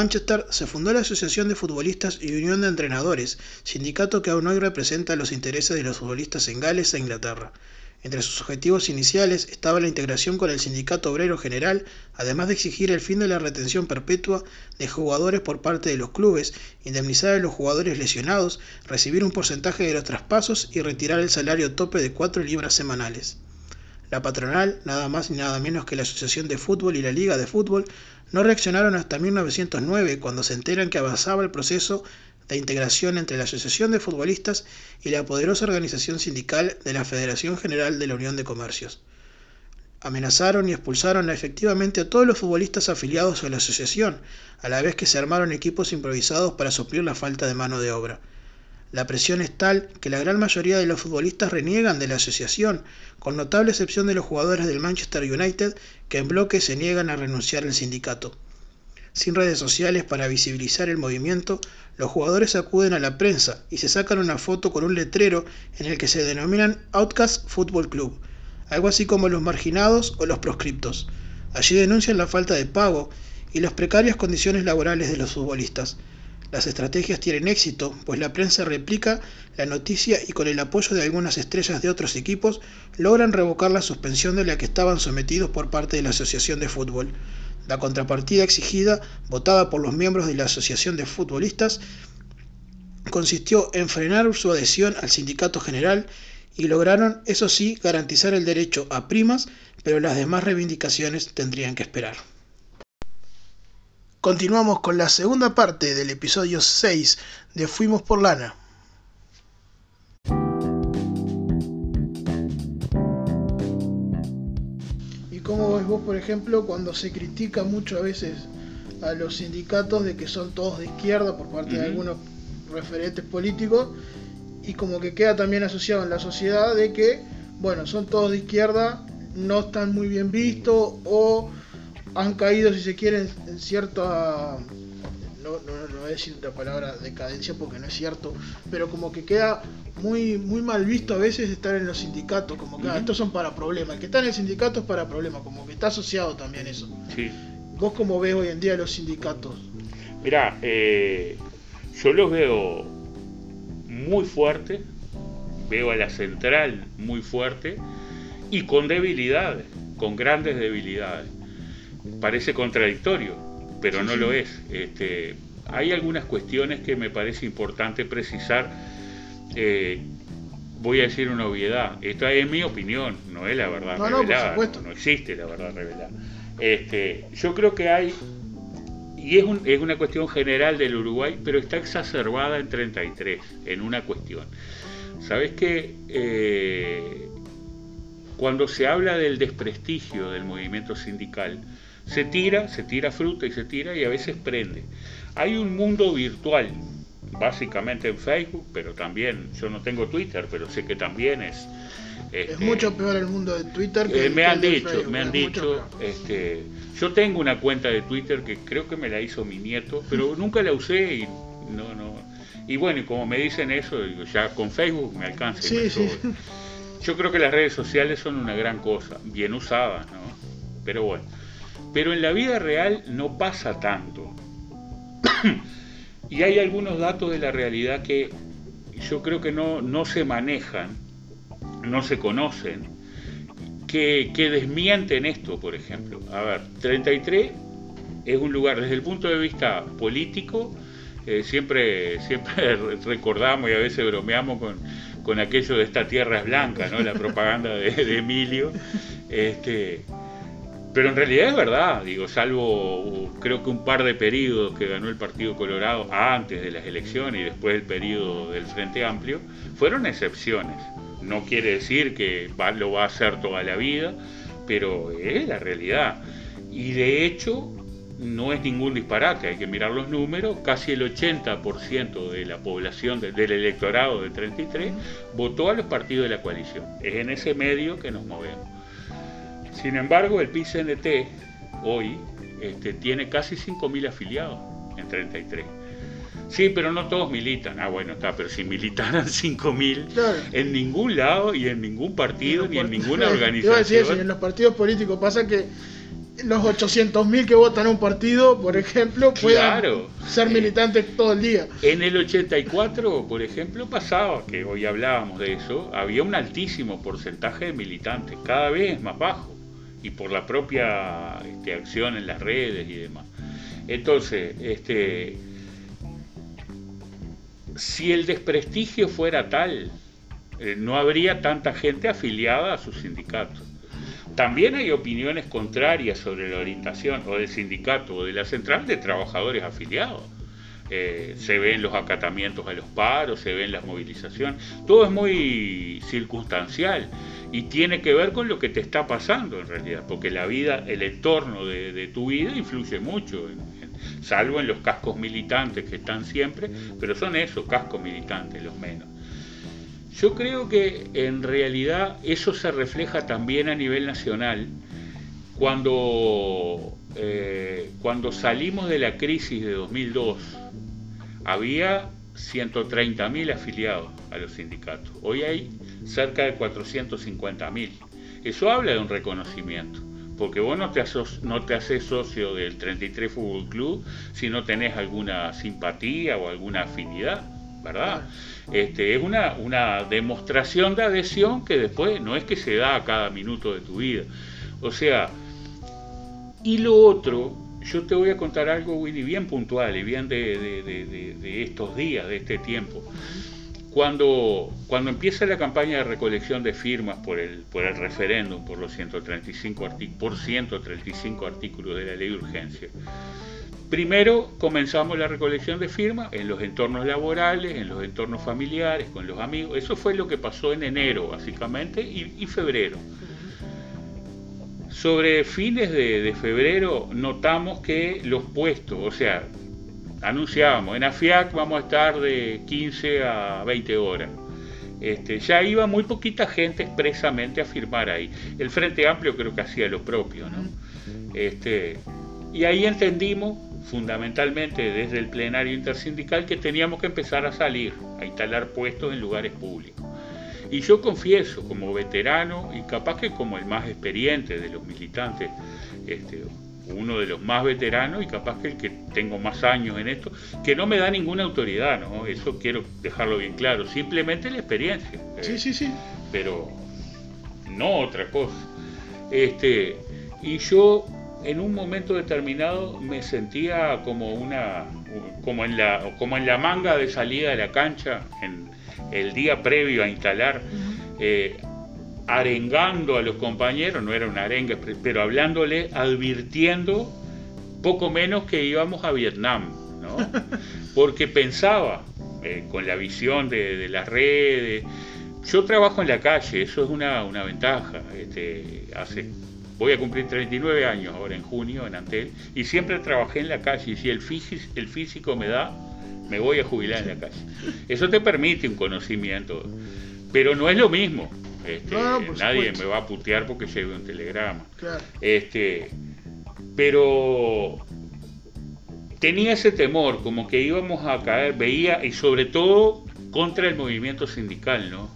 Manchester se fundó la Asociación de Futbolistas y Unión de Entrenadores, sindicato que aún hoy representa los intereses de los futbolistas en Gales e Inglaterra. Entre sus objetivos iniciales estaba la integración con el Sindicato Obrero General, además de exigir el fin de la retención perpetua de jugadores por parte de los clubes, indemnizar a los jugadores lesionados, recibir un porcentaje de los traspasos y retirar el salario tope de 4 libras semanales. La patronal, nada más ni nada menos que la Asociación de Fútbol y la Liga de Fútbol, no reaccionaron hasta 1909 cuando se enteran que avanzaba el proceso de integración entre la Asociación de Futbolistas y la poderosa organización sindical de la Federación General de la Unión de Comercios. Amenazaron y expulsaron efectivamente a todos los futbolistas afiliados a la asociación, a la vez que se armaron equipos improvisados para suplir la falta de mano de obra. La presión es tal que la gran mayoría de los futbolistas reniegan de la asociación, con notable excepción de los jugadores del Manchester United que en bloque se niegan a renunciar al sindicato. Sin redes sociales para visibilizar el movimiento, los jugadores acuden a la prensa y se sacan una foto con un letrero en el que se denominan Outcast Football Club, algo así como los marginados o los proscriptos. Allí denuncian la falta de pago y las precarias condiciones laborales de los futbolistas. Las estrategias tienen éxito, pues la prensa replica la noticia y con el apoyo de algunas estrellas de otros equipos logran revocar la suspensión de la que estaban sometidos por parte de la Asociación de Fútbol. La contrapartida exigida, votada por los miembros de la Asociación de Futbolistas, consistió en frenar su adhesión al sindicato general y lograron, eso sí, garantizar el derecho a primas, pero las demás reivindicaciones tendrían que esperar. Continuamos con la segunda parte del episodio 6 de Fuimos por Lana. ¿Cómo ves vos, por ejemplo, cuando se critica mucho a veces a los sindicatos de que son todos de izquierda por parte de algunos referentes políticos y como que queda también asociado en la sociedad de que, bueno, son todos de izquierda, no están muy bien vistos o han caído, si se quiere, en cierta no, no, no voy a decir la palabra decadencia porque no es cierto, pero como que queda muy, muy mal visto a veces estar en los sindicatos, como que ah, estos son para problemas, el que está en el sindicato es para problemas, como que está asociado también eso. Sí. ¿Vos cómo ves hoy en día los sindicatos? Mirá, eh, yo los veo muy fuertes, veo a la central muy fuerte y con debilidades, con grandes debilidades. Parece contradictorio, pero no lo es. Este, hay algunas cuestiones que me parece importante precisar. Eh, voy a decir una obviedad. Esta es mi opinión, no es la verdad revelada. No, existe la verdad revelada. Este, yo creo que hay, y es, es una cuestión general del Uruguay, pero está exacerbada en 33, en una cuestión. ¿Sabes qué? Eh, cuando se habla del desprestigio del movimiento sindical, se tira, se tira fruta y se tira y a veces prende. Hay un mundo virtual, básicamente en Facebook, pero también, yo no tengo Twitter, pero sé que también es... es este, mucho peor el mundo de Twitter que eh, me, han dicho, me han dicho, este, yo tengo una cuenta de Twitter que creo que me la hizo mi nieto, pero nunca la usé y no, no. Y bueno, y como me dicen eso, ya con Facebook me alcanza. Yo creo que las redes sociales son una gran cosa, bien usadas, ¿no? Pero bueno. Pero en la vida real no pasa tanto. y hay algunos datos de la realidad que yo creo que no, no se manejan, no se conocen, que, que, desmienten esto, por ejemplo. A ver, 33 es un lugar desde el punto de vista político, eh, siempre, siempre recordamos y a veces bromeamos con, con aquello de esta tierra es blanca, ¿no? la propaganda de, de Emilio. Este, pero en realidad es verdad, digo, salvo creo que un par de periodos que ganó el Partido Colorado antes de las elecciones y después del periodo del Frente Amplio, fueron excepciones. No quiere decir que lo va a hacer toda la vida, pero es la realidad. Y de hecho, no es ningún disparate, hay que mirar los números, casi el 80% de la población del electorado de 33 votó a los partidos de la coalición. Es en ese medio que nos movemos. Sin embargo, el PICNT hoy este, tiene casi 5.000 afiliados en 33. Sí, pero no todos militan. Ah, bueno, está, pero si militaran 5.000 en ningún lado y en ningún partido ni en ninguna organización. en los partidos políticos pasa que los 800.000 que votan a un partido, por ejemplo, puedan ser militantes todo el día. En el 84, por ejemplo, pasaba, que hoy hablábamos de eso, había un altísimo porcentaje de militantes, cada vez más bajo, y por la propia este, acción en las redes y demás. Entonces, este, si el desprestigio fuera tal, eh, no habría tanta gente afiliada a sus sindicatos. También hay opiniones contrarias sobre la orientación o del sindicato o de la central de trabajadores afiliados. Eh, se ven los acatamientos a los paros, se ven las movilizaciones, todo es muy circunstancial y tiene que ver con lo que te está pasando en realidad, porque la vida, el entorno de, tu vida influye mucho, salvo en los cascos militantes que están siempre, pero son esos cascos militantes los menos. Yo creo que en realidad eso se refleja también a nivel nacional. Cuando, eh, cuando salimos de la crisis de 2002, había 130.000 afiliados a los sindicatos. Hoy hay cerca de 450.000. Eso habla de un reconocimiento, porque vos no te, no te haces socio del 33 Fútbol Club si no tenés alguna simpatía o alguna afinidad. ¿verdad? Este, es una, una demostración de adhesión que después no es que se da a cada minuto de tu vida. O sea, y lo otro, yo te voy a contar algo, Willy, bien puntual y bien de, estos días, de este tiempo. Cuando, cuando empieza la campaña de recolección de firmas por el, por el referéndum, por los 135 por 135 artículos de la ley de urgencia, Primero comenzamos la recolección de firmas en los entornos laborales, en los entornos familiares, con los amigos. Eso fue lo que pasó en enero, básicamente, y, febrero. Sobre fines de, febrero notamos que los puestos, o sea, anunciábamos, en AFIAC vamos a estar de 15 a 20 horas. Este, ya iba muy poquita gente expresamente a firmar ahí. El Frente Amplio creo que hacía lo propio, ¿no? Este, y ahí entendimos fundamentalmente desde el plenario intersindical, que teníamos que empezar a salir, a instalar puestos en lugares públicos. Y yo confieso, como veterano y capaz que como el más experiente de los militantes, este, uno de los más veteranos y capaz que el que tengo más años en esto, que no me da ninguna autoridad, ¿no? Eso quiero dejarlo bien claro, simplemente la experiencia. Sí, sí, sí. Pero no otra cosa. Este, y yo en un momento determinado me sentía como una como en la como en la manga de salida de la cancha en el día previo a instalar eh, arengando a los compañeros no era una arenga pero hablándole advirtiendo poco menos que íbamos a Vietnam ¿no? porque pensaba eh, con la visión de, las redes yo trabajo en la calle eso es una, una ventaja este, hace Voy a cumplir 39 años ahora en junio en Antel y siempre trabajé en la calle y si el, el físico me da, me voy a jubilar en la calle. Eso te permite un conocimiento, pero no es lo mismo. Este, nadie me va a putear porque lleve un telegrama. Este, pero tenía ese temor, como que íbamos a caer, veía, y sobre todo contra el movimiento sindical, ¿no?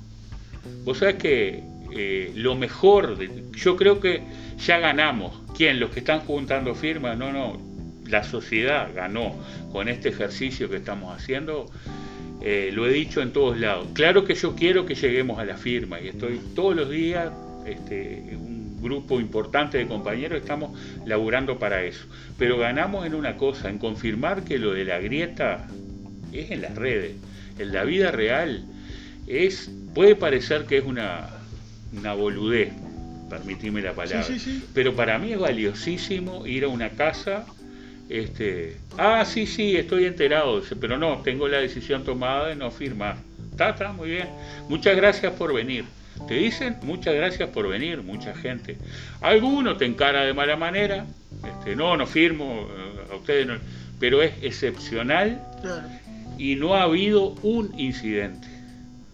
Vos sabés que eh, lo mejor, yo creo que ya ganamos. ¿Quién? Los que están juntando firmas. No, no. La sociedad ganó con este ejercicio que estamos haciendo. Eh, lo he dicho en todos lados. Claro que yo quiero que lleguemos a la firma y estoy todos los días, este, un grupo importante de compañeros, estamos laburando para eso. Pero ganamos en una cosa, en confirmar que lo de la grieta es en las redes. En la vida real es, puede parecer que es una, una boludez, permitime la palabra. Pero para mí es valiosísimo ir a una casa. Este, ah, sí, sí, estoy enterado, pero no, tengo la decisión tomada de no firmar. Está, está, muy bien. Muchas gracias por venir. Te dicen muchas gracias por venir, mucha gente. Alguno te encara de mala manera, este, no, no firmo, eh, a ustedes no, pero es excepcional y no ha habido un incidente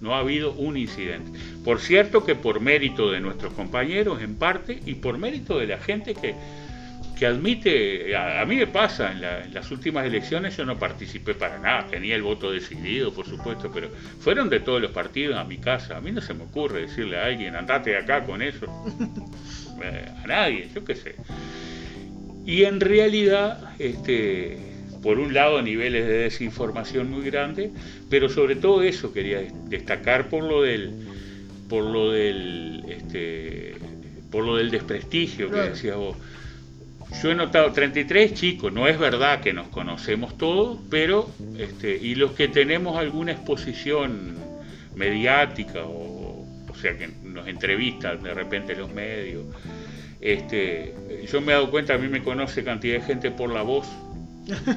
no ha habido un incidente. Por cierto que por mérito de nuestros compañeros en parte y por mérito de la gente que, que admite, a, mí me pasa, en, las últimas elecciones yo no participé para nada, tenía el voto decidido por supuesto, pero fueron de todos los partidos a mi casa, a mí no se me ocurre decirle a alguien, andate acá con eso, eh, a nadie, yo qué sé. Y en realidad, este, por un lado, niveles de desinformación muy grandes, pero sobre todo eso quería destacar por lo del, por lo del, este, por lo del desprestigio que decías vos. Yo he notado 33 chicos, no es verdad que nos conocemos todos, pero este, y los que tenemos alguna exposición mediática o, o sea que nos entrevistan de repente los medios, este, yo me he dado cuenta, a mí me conoce cantidad de gente por la voz,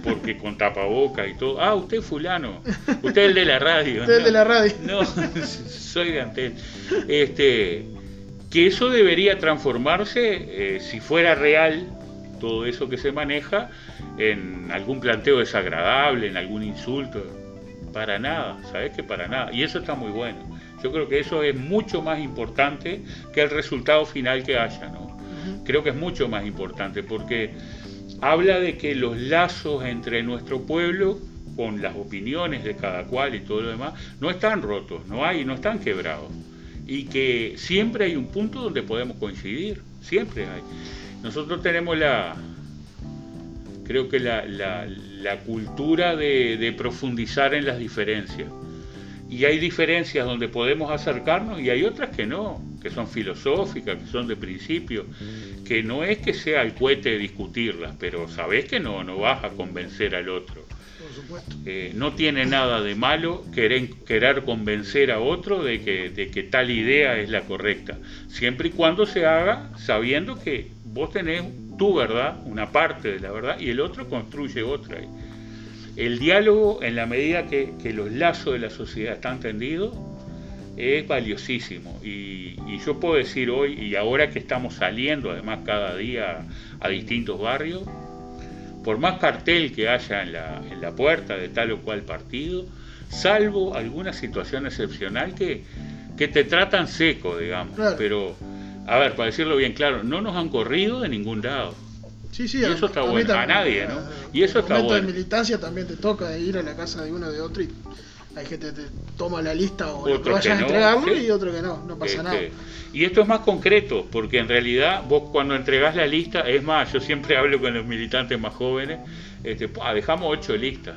porque con tapaboca y todo. Ah, usted es fulano, usted es el de la radio. Usted es el de la radio. No, soy de Antel. Este, que eso debería transformarse, eh, si fuera real todo eso que se maneja, en algún planteo desagradable, en algún insulto. Para nada, ¿sabes que para nada? Y eso está muy bueno. Yo creo que eso es mucho más importante que el resultado final que haya, ¿no? Creo que es mucho más importante porque habla de que los lazos entre nuestro pueblo con las opiniones de cada cual y todo lo demás no están rotos, no hay, no están quebrados y que siempre hay un punto donde podemos coincidir, siempre hay. Nosotros tenemos la, creo que la, cultura de profundizar en las diferencias y hay diferencias donde podemos acercarnos y hay otras que no, que son filosóficas, que son de principio, que no es que sea el cohete discutirlas, pero sabes que no, no vas a convencer al otro. Eh, no tiene nada de malo querer, querer convencer a otro de que, de que tal idea es la correcta, siempre y cuando se haga sabiendo que vos tenés tu verdad, una parte de la verdad, y el otro construye otra. El diálogo, en la medida que, los lazos de la sociedad están tendidos, es valiosísimo. Y, yo puedo decir hoy, y ahora que estamos saliendo además cada día a distintos barrios, por más cartel que haya en la, en la puerta de tal o cual partido, salvo alguna situación excepcional que, que te tratan seco, digamos. Pero, a ver, para decirlo bien claro, no nos han corrido de ningún lado. Sí, sí, y eso está bueno, a nadie, ¿no? Y eso está bueno. de militancia también te toca ir a la casa de uno de otro y hay gente que te toma la lista o que vayas a entregarlo y otro que no, no pasa este, nada. Y esto es más concreto, porque en realidad vos cuando entregás la lista, es más, yo siempre hablo con los militantes más jóvenes, este, dejamos ocho listas,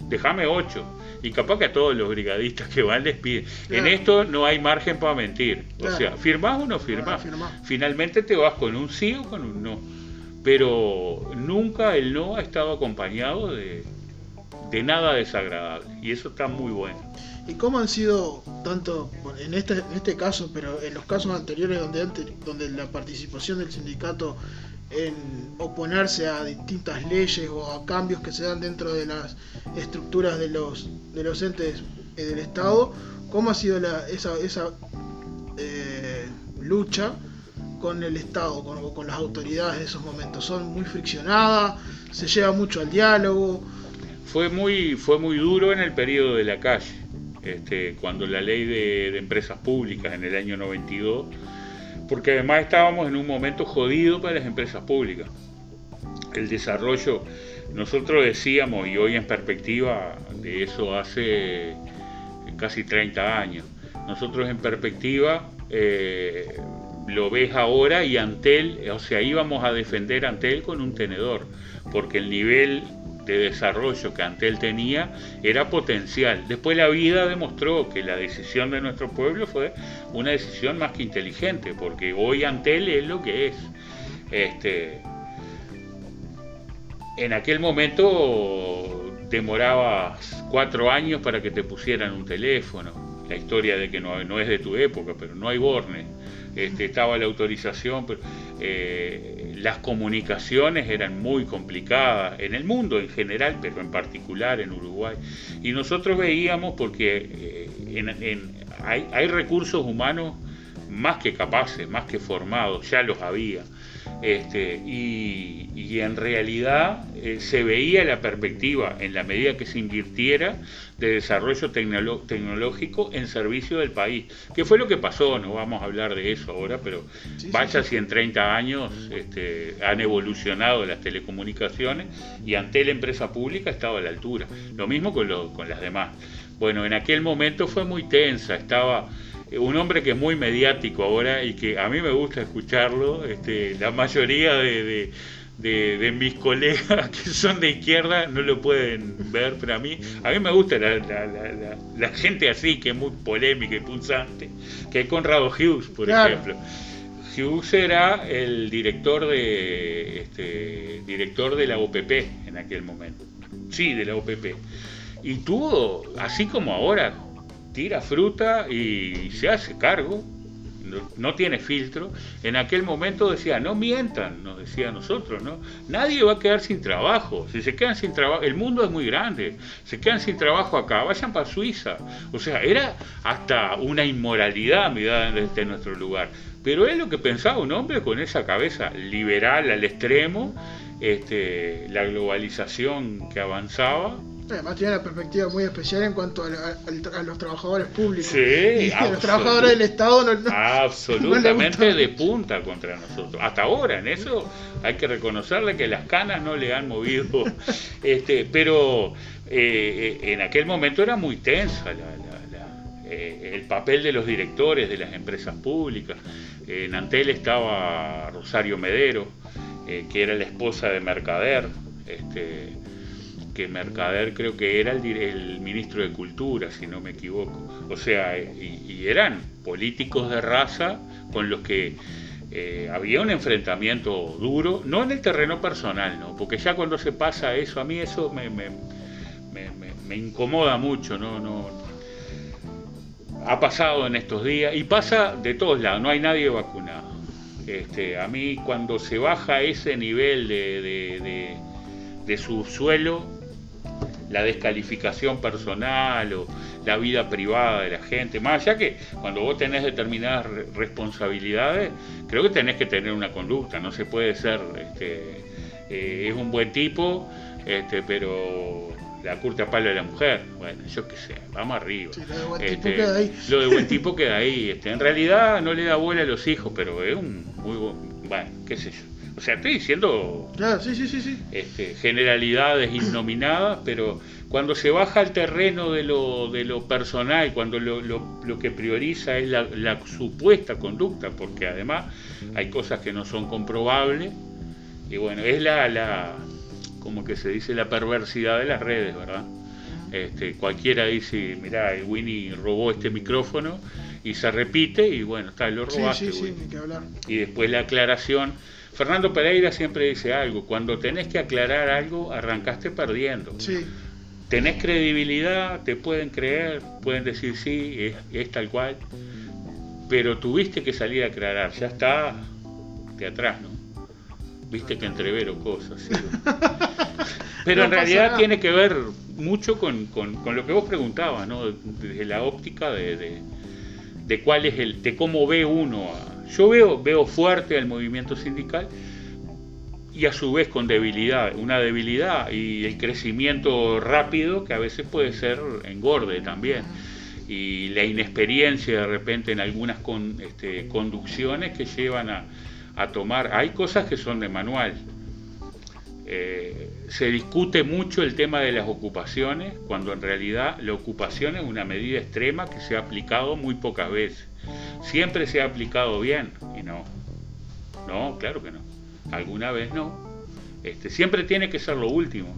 déjame ocho. Y capaz que a todos los brigadistas que van les piden. En esto no hay margen para mentir. O sea, firmás o no firmás. Finalmente te vas con un sí o con un no pero nunca el no ha estado acompañado de, nada desagradable y eso está muy bueno. ¿Y cómo han sido, tanto en este, en este caso, pero en los casos anteriores donde, donde la participación del sindicato en oponerse a distintas leyes o a cambios que se dan dentro de las estructuras de los, de los entes eh, del Estado, cómo ha sido esa, esa eh, lucha con el Estado, con, con las autoridades de esos momentos. Son muy friccionadas, se lleva mucho al diálogo. Fue muy, fue muy duro en el periodo de la calle, este, cuando la ley de, empresas públicas en el año 92, porque además estábamos en un momento jodido para las empresas públicas. El desarrollo, nosotros decíamos, y hoy en perspectiva de eso hace casi 30 años, nosotros en perspectiva eh, lo ves ahora y Antel, o sea, íbamos a defender Antel con un tenedor, porque el nivel de desarrollo que Antel tenía era potencial. Después la vida demostró que la decisión de nuestro pueblo fue una decisión más que inteligente, porque hoy Antel es lo que es. Este, en aquel momento demorabas cuatro años para que te pusieran un teléfono. La historia de que no, no es de tu época, pero no hay borne este, estaba la autorización, pero eh, las comunicaciones eran muy complicadas en el mundo en general, pero en particular en Uruguay. Y nosotros veíamos, porque eh, hay, hay recursos humanos más que capaces, más que formados, ya los había. Este, y, en realidad eh, se veía la perspectiva, en la medida que se invirtiera, de desarrollo tecnológico en servicio del país. ¿Qué fue lo que pasó? No vamos a hablar de eso ahora, pero vaya si en 30 años este, han evolucionado las telecomunicaciones y ante la empresa pública estaba a la altura. Lo mismo con, con las demás. Bueno, en aquel momento fue muy tensa, estaba un hombre que es muy mediático ahora y que a mí me gusta escucharlo, este, la mayoría de, de, mis colegas que son de izquierda no lo pueden ver, pero a mí, a mí me gusta la, gente así, que es muy polémica y punzante, que es Conrado Hughes, por ejemplo. Hughes era el director de este, director de la OPP en aquel momento. Sí, de la OPP. Y tuvo, así como ahora, tira fruta y se hace cargo no, tiene filtro, en aquel momento decía, no mientan, nos decía nosotros, ¿no? Nadie va a quedar sin trabajo, si se quedan sin trabajo, el mundo es muy grande, se quedan sin trabajo acá, vayan para Suiza. O sea, era hasta una inmoralidad mirada desde nuestro lugar. Pero es lo que pensaba un hombre con esa cabeza liberal al extremo, este, la globalización que avanzaba, Además tiene una perspectiva muy especial en cuanto a, los trabajadores públicos. Sí, y los trabajadores del Estado no, absolutamente de punta contra nosotros. Hasta ahora, en eso hay que reconocerle que las canas no le han movido. este, pero eh, en aquel momento era muy tensa eh, el papel de los directores de las empresas públicas. En Antel estaba Rosario Medero, eh, que era la esposa de Mercader. Este, que Mercader creo que era el, ministro de Cultura, si no me equivoco. O sea, y, eran políticos de raza con los que eh, había un enfrentamiento duro, no en el terreno personal, ¿no? porque ya cuando se pasa eso, a mí eso me, incomoda mucho, ¿no? no ha pasado en estos días y pasa de todos lados, no hay nadie vacunado. Este, a mí cuando se baja ese nivel de, de, de, de subsuelo, la descalificación personal o la vida privada de la gente. Más allá que cuando vos tenés determinadas responsabilidades, creo que tenés que tener una conducta, no se puede ser, este, eh, es un buen tipo, este, pero la curta palo de la mujer, bueno, yo qué sé, vamos arriba. lo de buen tipo este, queda ahí. Lo de buen tipo queda ahí. Este, en realidad no le da bola a los hijos, pero es un muy buen, bueno, qué sé yo. O sea, estoy diciendo Este, generalidades innominadas, pero cuando se baja al terreno de lo, de lo personal, cuando lo, lo, que prioriza es la, supuesta conducta, porque además hay cosas que no son comprobables, y bueno, es la, la como que se dice, la perversidad de las redes, ¿verdad? Este, cualquiera dice, mira, Winnie robó este micrófono y se repite y bueno, está, lo robaste. Y después la aclaración Fernando Pereira siempre dice algo, cuando tenés que aclarar algo, arrancaste perdiendo. Sí. Tenés credibilidad, te pueden creer, pueden decir sí, es, tal cual, pero tuviste que salir a aclarar, ya está de atrás, ¿no? Viste que entrevero cosas. ¿sí? Pero en realidad tiene que ver mucho con, lo que vos preguntabas, ¿no? Desde la óptica de, de, cuál es el, de cómo ve uno a, yo veo, veo fuerte al movimiento sindical y a su vez con debilidad, una debilidad y el crecimiento rápido que a veces puede ser engorde también. Y la inexperiencia de repente en algunas este, conducciones que llevan a, tomar. Hay cosas que son de manual. Eh, se discute mucho el tema de las ocupaciones, cuando en realidad la ocupación es una medida extrema que se ha aplicado muy pocas veces. Siempre se ha aplicado bien y no. No, claro que no. Alguna vez no. Este, siempre tiene que ser lo último.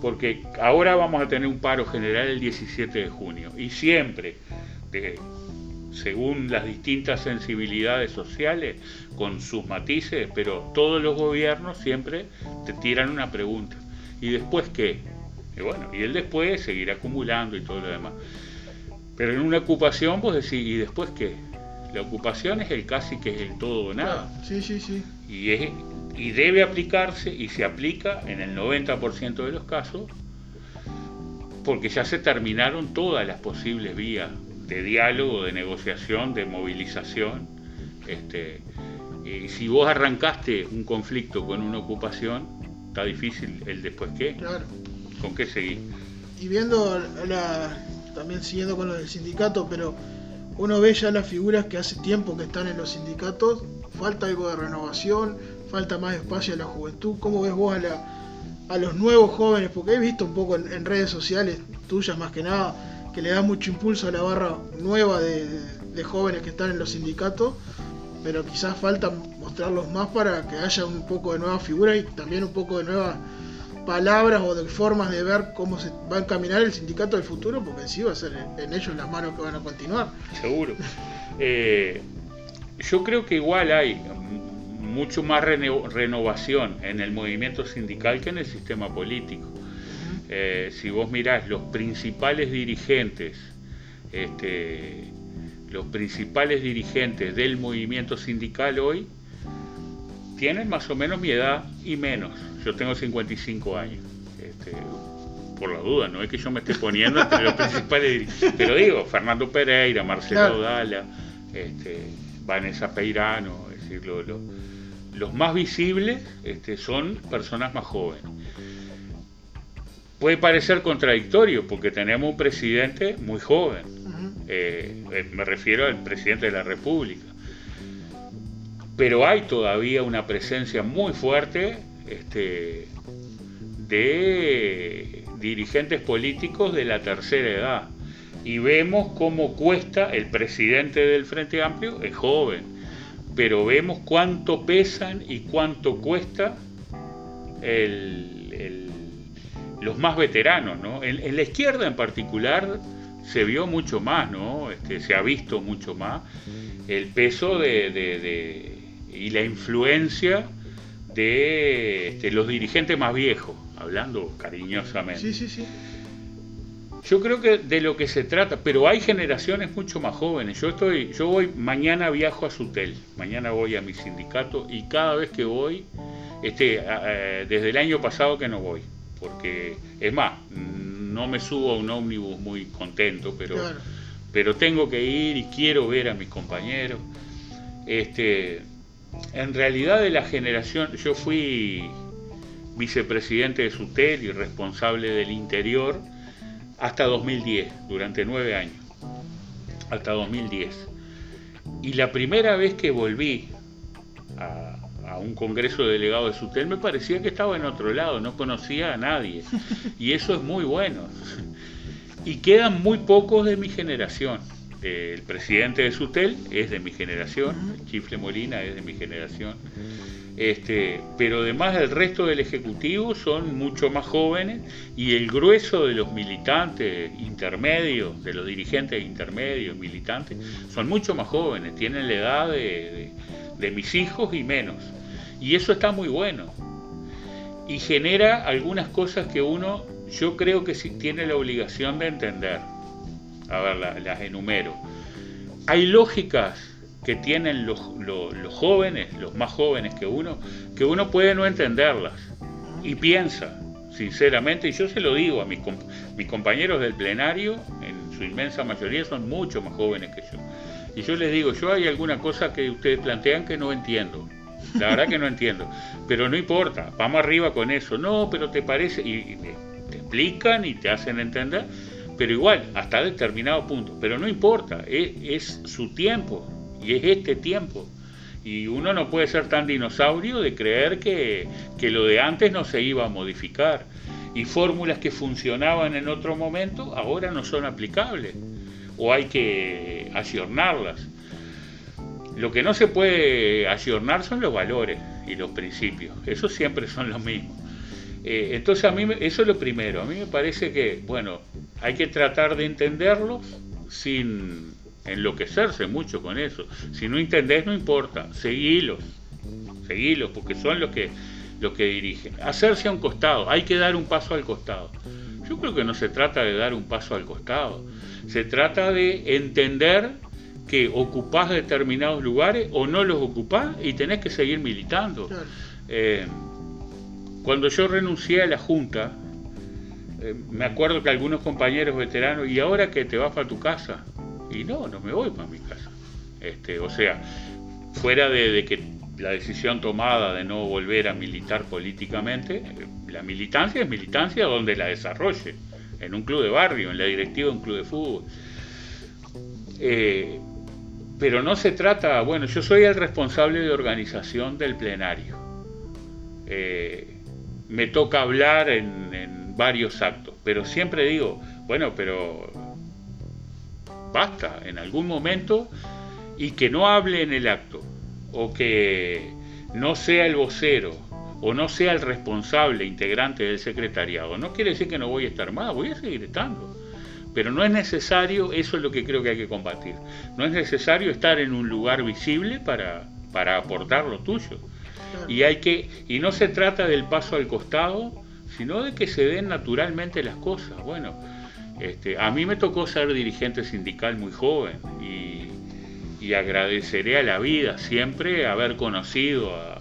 Porque ahora vamos a tener un paro general el 17 de junio. Y siempre, según las distintas sensibilidades sociales, con sus matices, pero todos los gobiernos siempre te tiran una pregunta. ¿Y después qué? Y bueno, y el después seguir acumulando y todo lo demás. Pero en una ocupación vos decís, ¿y después qué? La ocupación es el casi que es el todo o nada. Sí, sí, sí. Y, es, y debe aplicarse y se aplica en el 90% de los casos porque ya se terminaron todas las posibles vías de diálogo, de negociación, de movilización. Este, y si vos arrancaste un conflicto con una ocupación, está difícil el después qué. Claro. ¿Con qué seguir? Y viendo la, también siguiendo con lo del sindicato, pero uno ve ya las figuras que hace tiempo que están en los sindicatos, falta algo de renovación, falta más espacio a la juventud. ¿Cómo ves vos a, los nuevos jóvenes? Porque he visto un poco en, redes sociales tuyas más que nada que le da mucho impulso a la barra nueva de, jóvenes que están en los sindicatos pero quizás falta mostrarlos más para que haya un poco de nueva figura y también un poco de nuevas palabras o de formas de ver cómo se va a encaminar el sindicato del futuro, porque sí va a ser en ellos las manos que van a continuar. Seguro. Eh, yo creo que igual hay mucho más renovación en el movimiento sindical que en el sistema político. Eh, si vos mirás los principales dirigentes, este, los principales dirigentes del movimiento sindical hoy tienen más o menos mi edad y menos. Yo tengo 55 años. Este, por la duda, no es que yo me esté poniendo entre los principales. Pero digo, Fernando Pereira, Marcelo Dala, este, Vanessa Peirano, es decir, los más visibles este, son personas más jóvenes. Puede parecer contradictorio porque tenemos un presidente muy joven, eh, eh, me refiero al presidente de la República, pero hay todavía una presencia muy fuerte este, de dirigentes políticos de la tercera edad. Y vemos cómo cuesta, el presidente del Frente Amplio es joven, pero vemos cuánto pesan y cuánto cuesta los más veteranos, ¿no? En, la izquierda en particular se vio mucho más, ¿no? Este, se ha visto mucho más el peso de, y la influencia de este, los dirigentes más viejos, hablando cariñosamente. Sí, sí, sí. Yo creo que de lo que se trata, pero hay generaciones mucho más jóvenes. Yo estoy, yo voy, mañana viajo a Sutel, mañana voy a mi sindicato y cada vez que voy, este, desde el año pasado que no voy, porque es más, no me subo a un ómnibus muy contento, pero, pero tengo que ir y quiero ver a mis compañeros. Este, en realidad de la generación, yo fui vicepresidente de Sutel y responsable del interior hasta 2010, durante nueve años, hasta 2010. Y la primera vez que volví a, un congreso de delegados de Sutel me parecía que estaba en otro lado, no conocía a nadie. Y eso es muy bueno. Y quedan muy pocos de mi generación. El presidente de Sutel es de mi generación, Chifle Molina es de mi generación. Este, pero además el resto del Ejecutivo son mucho más jóvenes y el grueso de los militantes intermedios, de los dirigentes intermedios, militantes, son mucho más jóvenes, tienen la edad de, mis hijos y menos. Y eso está muy bueno. Y genera algunas cosas que uno, yo creo que sí tiene la obligación de entender. A ver, las enumero. Hay lógicas que tienen los, jóvenes, los más jóvenes que uno, que uno puede no entenderlas y piensa, sinceramente, y yo se lo digo a mis, mis compañeros del plenario, en su inmensa mayoría son mucho más jóvenes que yo. Y yo les digo, yo hay alguna cosa que ustedes plantean que no entiendo. La verdad que no entiendo. Pero no importa, vamos arriba con eso. No, pero te parece, y, te explican y te hacen entender, pero igual, hasta determinado punto. Pero no importa, es su tiempo, y es este tiempo. Y uno no puede ser tan dinosaurio de creer que, lo de antes no se iba a modificar. Y fórmulas que funcionaban en otro momento ahora no son aplicables. O hay que ayornarlas. Lo que no se puede ayornar son los valores y los principios. Esos siempre son los mismos. Eh, entonces a mí eso es lo primero. A mí me parece que, bueno, hay que tratar de entenderlos sin enloquecerse mucho con eso. Si no entendés, no importa, seguilos, seguilos, porque son los que, los que dirigen. Hacerse a un costado, hay que dar un paso al costado. Yo creo que no se trata de dar un paso al costado, se trata de entender que ocupás determinados lugares o no los ocupás y tenés que seguir militando. Eh, cuando yo renuncié a la Junta, eh, me acuerdo que algunos compañeros veteranos, ¿y ahora que te vas para tu casa? Y no, no me voy para mi casa. Este, o sea, fuera de, que la decisión tomada de no volver a militar políticamente, la militancia es militancia donde la desarrolle, en un club de barrio, en la directiva de un club de fútbol. Eh, pero no se trata, bueno, yo soy el responsable de organización del plenario. Eh, me toca hablar en, varios actos, pero siempre digo, bueno, pero basta en algún momento y que no hable en el acto. o que no sea el vocero o no sea el responsable integrante del secretariado, no quiere decir que no voy a estar más, voy a seguir estando. Pero no es necesario, eso es lo que creo que hay que combatir, no es necesario estar en un lugar visible para, para aportar lo tuyo. Y, hay que, y no se trata del paso al costado, sino de que se den naturalmente las cosas. Bueno, este, a mí me tocó ser dirigente sindical muy joven y, agradeceré a la vida siempre haber conocido a,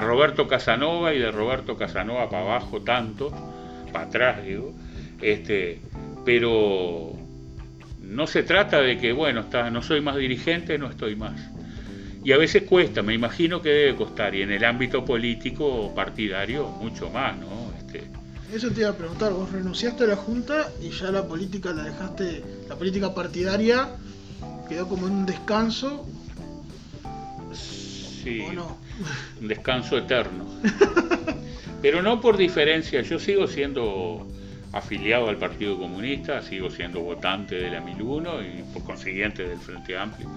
Roberto Casanova y de Roberto Casanova para abajo tanto, para atrás digo, este, pero no se trata de que, bueno, está, no soy más dirigente, no estoy más. Y a veces cuesta, me imagino que debe costar, y en el ámbito político partidario mucho más, ¿no? Este... Eso te iba a preguntar, vos renunciaste a la Junta y ya la política la dejaste, la política partidaria quedó como en un descanso. Sí, un descanso eterno. Pero no por diferencia, yo sigo siendo afiliado al Partido Comunista, sigo siendo votante de la 1001 y por consiguiente del Frente Amplio.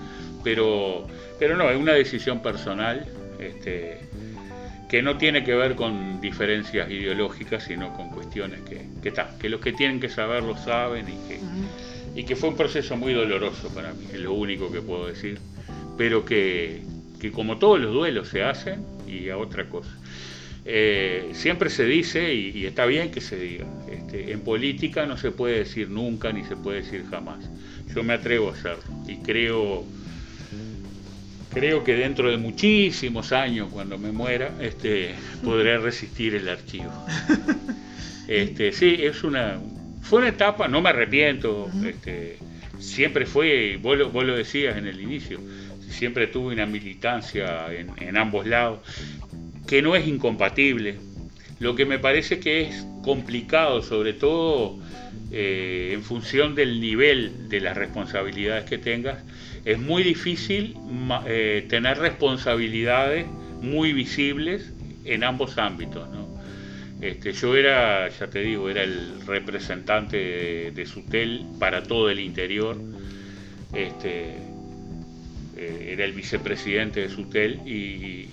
Pero, pero no, es una decisión personal este, que no tiene que ver con diferencias ideológicas, sino con cuestiones que, que, los que tienen que saber lo saben y que, y que fue un proceso muy doloroso para mí, es lo único que puedo decir, pero que, que como todos los duelos se hacen y a otra cosa. Eh, siempre se dice, y, está bien que se diga, este, en política no se puede decir nunca ni se puede decir jamás. Yo me atrevo a hacerlo y creo, creo que dentro de muchísimos años, cuando me muera, este, podré resistir el archivo. Este, sí, es una, fue una etapa, no me arrepiento, este, siempre fue, vos lo, vos lo decías en el inicio, siempre tuve una militancia en, en ambos lados que no es incompatible. Lo que me parece que es complicado, sobre todo eh, en función del nivel de las responsabilidades que tengas, es muy difícil eh, tener responsabilidades muy visibles en ambos ámbitos. Este, yo era, ya te digo, era el representante de, Sutel para todo el interior. Este, eh, era el vicepresidente de Sutel y,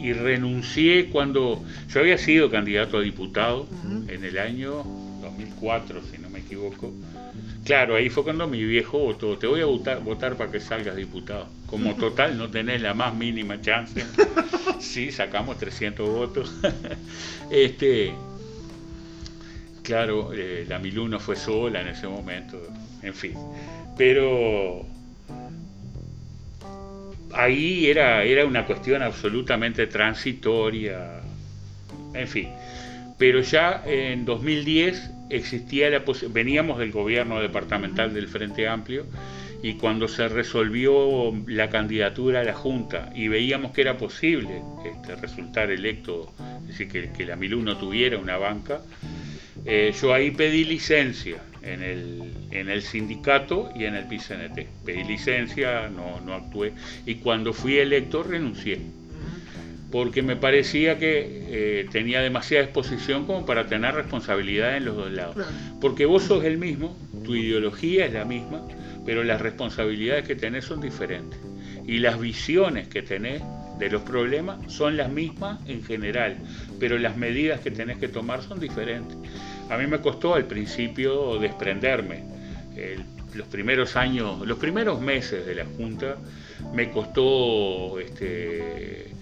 y renuncié cuando yo había sido candidato a diputado en el año 2004, si no me equivoco. Claro, ahí fue cuando mi viejo votó, te voy a votar, votar para que salgas diputado. Como total no tenés la más mínima chance. Sí, sacamos 300 votos. este, claro, eh, la Milú no fue sola en ese momento, en fin. Pero ahí era, era una cuestión absolutamente transitoria, en fin. Pero ya en 2010 existía la veníamos del gobierno departamental del Frente Amplio y cuando se resolvió la candidatura a la Junta y veíamos que era posible este, resultar electo, es decir, que, que la Milú no tuviera una banca, eh, yo ahí pedí licencia en el, en el sindicato y en el PCNT. Pedí licencia, no, no actué. Y cuando fui electo renuncié. Porque me parecía que eh, tenía demasiada exposición como para tener responsabilidad en los dos lados. Porque vos sos el mismo, tu ideología es la misma, pero las responsabilidades que tenés son diferentes. Y las visiones que tenés de los problemas son las mismas en general, pero las medidas que tenés que tomar son diferentes. A mí me costó al principio desprenderme. los primeros años, los primeros meses de la Junta me costó, este,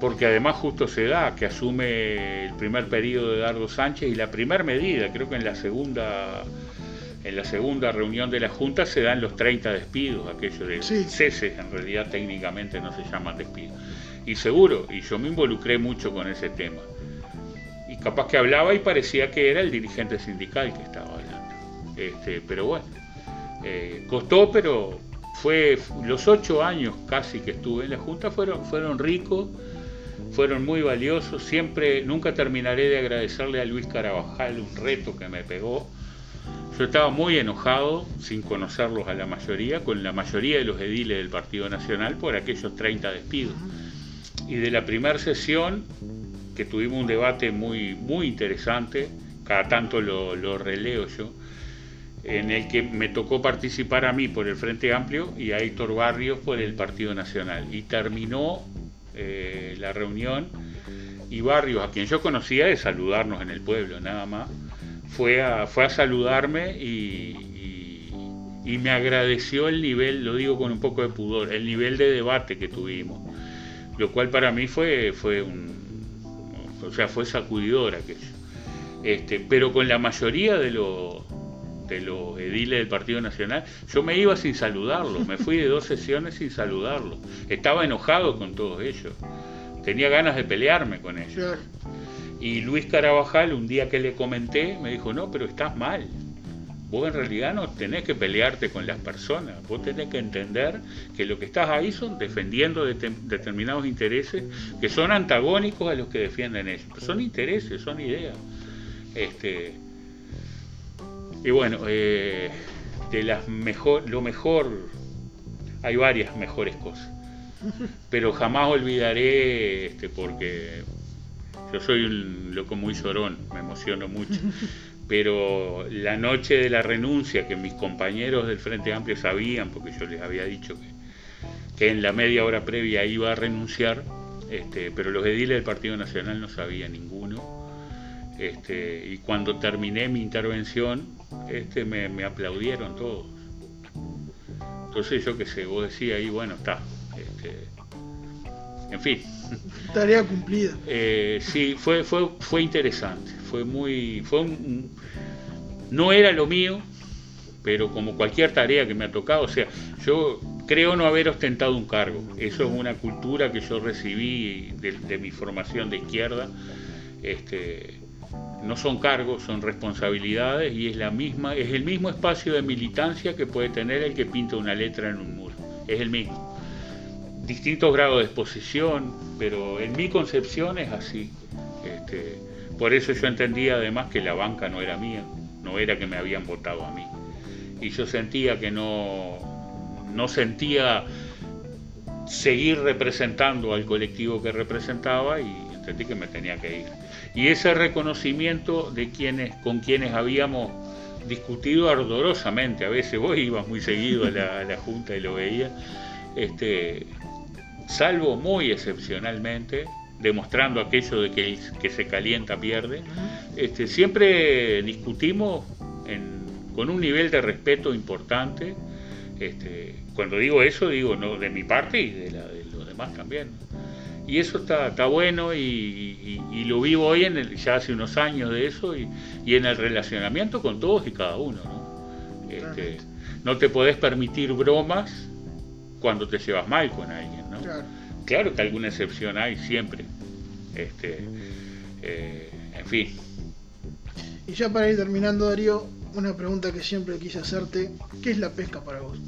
porque además justo se da que asume el primer periodo de Dardo Sánchez y la primera medida, creo que en la segunda en la segunda reunión de la Junta se dan los 30 despidos, aquellos de ceses, en realidad técnicamente no se llaman despidos. Y seguro, y yo me involucré mucho con ese tema capaz que hablaba y parecía que era el dirigente sindical que estaba hablando. Este, pero bueno, eh, costó, pero fue los ocho años casi que estuve en la Junta fueron, fueron ricos, fueron muy valiosos. Siempre, nunca terminaré de agradecerle a Luis Carabajal un reto que me pegó. Yo estaba muy enojado, sin conocerlos a la mayoría, con la mayoría de los ediles del Partido Nacional por aquellos 30 despidos. Y de la primera sesión que tuvimos un debate muy, muy interesante, cada tanto lo, releo yo, en el que me tocó participar a mí por el Frente Amplio y a Héctor Barrios por el Partido Nacional. Y terminó eh, la reunión y Barrios, a quien yo conocía de saludarnos en el pueblo, nada más, fue a, fue a saludarme y, me agradeció el nivel, lo digo con un poco de pudor, el nivel de debate que tuvimos, lo cual para mí fue, fue un, o sea, fue sacudidor aquello. Este, pero con la mayoría de los de los ediles del Partido Nacional, yo me iba sin saludarlos, me fui de dos sesiones sin saludarlos. Estaba enojado con todos ellos, tenía ganas de pelearme con ellos. Y Luis Carabajal, un día que le comenté, me dijo, no, pero estás mal. Vos en realidad no tenés que pelearte con las personas, vos tenés que entender que lo que estás ahí son defendiendo determinados intereses que son antagónicos a los que defienden ellos. Son intereses, son ideas. Este, y bueno, eh, de las mejor, lo mejor, hay varias mejores cosas. Pero jamás olvidaré, este, porque yo soy un loco muy llorón, me emociono mucho. Pero la noche de la renuncia, que mis compañeros del Frente Amplio sabían, porque yo les había dicho que, que en la media hora previa iba a renunciar, este, pero los ediles del Partido Nacional no sabían ninguno. Este, y cuando terminé mi intervención, este, me, aplaudieron todos. Entonces yo qué sé, vos decías ahí, bueno, está. Este, en fin. Tarea cumplida. Eh, sí, fue, fue, fue interesante. Fue muy. Fue no era lo mío, pero como cualquier tarea que me ha tocado, o sea, yo creo no haber ostentado un cargo. Eso es una cultura que yo recibí de, de mi formación de izquierda. Este, no son cargos, son responsabilidades y es la misma, es el mismo espacio de militancia que puede tener el que pinta una letra en un muro. Es el mismo. Distintos grados de exposición, pero en mi concepción es así. Este, por eso yo entendía además que la banca no era mía, no era que me habían votado a mí. Y yo sentía que no, no sentía seguir representando al colectivo que representaba y entendí que me tenía que ir. Y ese reconocimiento de quienes, con quienes habíamos discutido ardorosamente, a veces vos ibas muy seguido a la, Junta y lo veías, este, salvo muy excepcionalmente, demostrando aquello de que el que se calienta pierde, este, siempre discutimos con un nivel de respeto importante. Este, cuando digo eso, digo no de mi parte y de, la, de los demás también y eso está, está bueno y, lo vivo hoy en el, ya hace unos años de eso y, en el relacionamiento con todos y cada uno. ¿no? Este, no te podés permitir bromas cuando te llevas mal con alguien. ¿no? Claro. que alguna excepción hay siempre. Este, eh, en fin. Y ya para ir terminando, Darío, una pregunta que siempre quise hacerte. ¿Qué es la pesca para vos?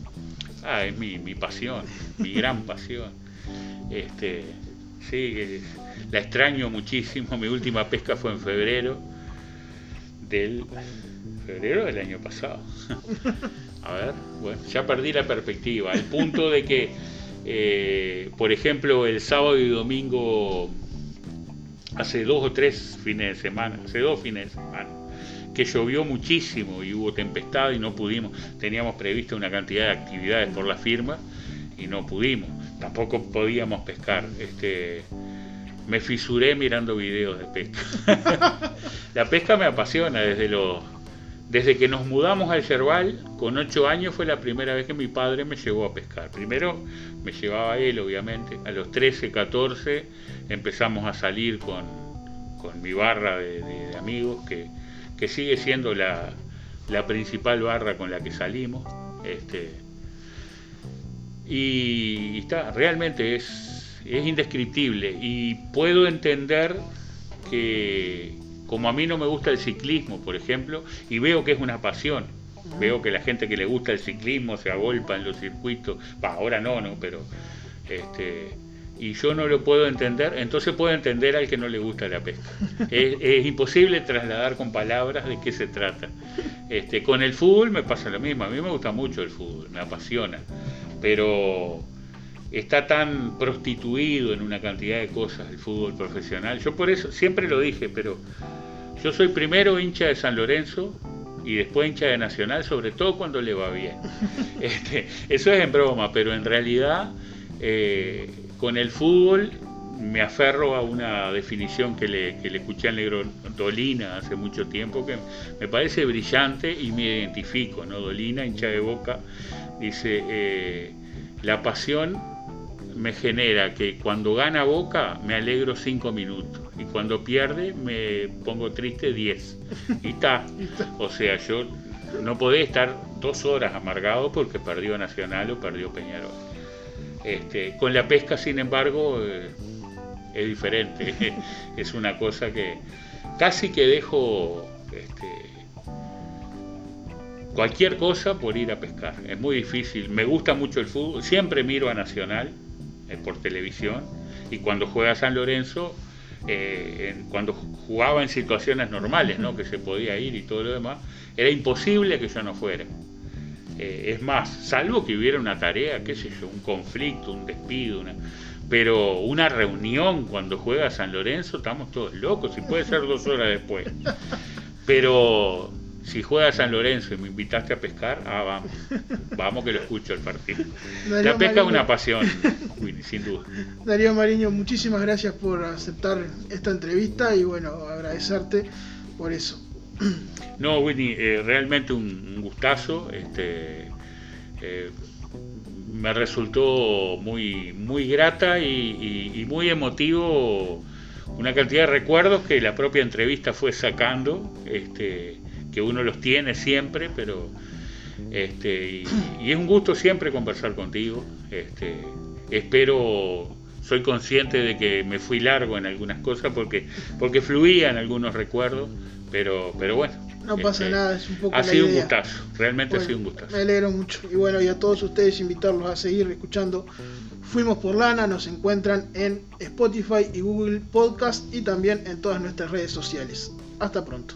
Ah, es mi, mi pasión, mi gran pasión. Este, Sí, la extraño muchísimo. Mi última pesca fue en febrero del febrero del año pasado. A ver, bueno, ya perdí la perspectiva. Al punto de que, eh, por ejemplo, el sábado y domingo, hace dos o tres fines de semana, hace dos fines de semana, que llovió muchísimo y hubo tempestad y no pudimos, teníamos previsto una cantidad de actividades por la firma y no pudimos tampoco podíamos pescar. Este, me fisuré mirando videos de pesca. la pesca me apasiona desde los desde que nos mudamos al Cerval, con ocho años fue la primera vez que mi padre me llevó a pescar. Primero me llevaba él, obviamente. A los 13, 14 empezamos a salir con, con mi barra de, amigos, que, que, sigue siendo la, la, principal barra con la que salimos. Este, y está, realmente es, es indescriptible. Y puedo entender que como a mí no me gusta el ciclismo, por ejemplo, y veo que es una pasión, veo que la gente que le gusta el ciclismo se agolpa en los circuitos, ahora no, no, pero este y yo no lo puedo entender, entonces puedo entender al que no le gusta la pesca. Es, es, imposible trasladar con palabras de qué se trata. Este, con el fútbol me pasa lo mismo, a mí me gusta mucho el fútbol, me apasiona pero está tan prostituido en una cantidad de cosas el fútbol profesional. Yo por eso siempre lo dije, pero yo soy primero hincha de San Lorenzo y después hincha de Nacional, sobre todo cuando le va bien. Este, eso es en broma, pero en realidad eh, con el fútbol me aferro a una definición que le, que le escuché al negro Dolina hace mucho tiempo, que me parece brillante y me identifico, ¿no? Dolina, hincha de boca, dice, eh, la pasión me genera que cuando gana Boca me alegro cinco minutos y cuando pierde me pongo triste diez. Y está. O sea, yo no podía estar dos horas amargado porque perdió Nacional o perdió Peñarol. Este, con la pesca, sin embargo, eh, es diferente. es una cosa que casi que dejo este, cualquier cosa por ir a pescar. Es muy difícil. Me gusta mucho el fútbol. Siempre miro a Nacional eh, por televisión y cuando juega San Lorenzo, eh, cuando jugaba en situaciones normales, ¿no? que se podía ir y todo lo demás, era imposible que yo no fuera. Eh, es más, salvo que hubiera una tarea, qué sé yo, un conflicto, un despido, una, pero una reunión cuando juega San Lorenzo, estamos todos locos, y puede ser dos horas después. Pero si juega San Lorenzo y me invitaste a pescar, ah, vamos, vamos que lo escucho el partido. la pesca es una pasión, sin duda. Darío Mariño, muchísimas gracias por aceptar esta entrevista y bueno, agradecerte por eso. No, Winnie, eh, realmente un, gustazo. Este, eh, me resultó muy, muy grata y, muy emotivo una cantidad de recuerdos que la propia entrevista fue sacando, este, que uno los tiene siempre, pero este, y, es un gusto siempre conversar contigo. Este, espero, soy consciente de que me fui largo en algunas cosas porque, porque fluía algunos recuerdos, pero, pero bueno, no pasa este, nada, es un poco. Ha sido un gustazo, realmente ha sido un gustazo. Me alegro mucho. Y bueno, y a todos ustedes invitarlos a seguir escuchando Fuimos por Lana. Nos encuentran en Spotify y Google Podcast y también en todas nuestras redes sociales. Hasta pronto.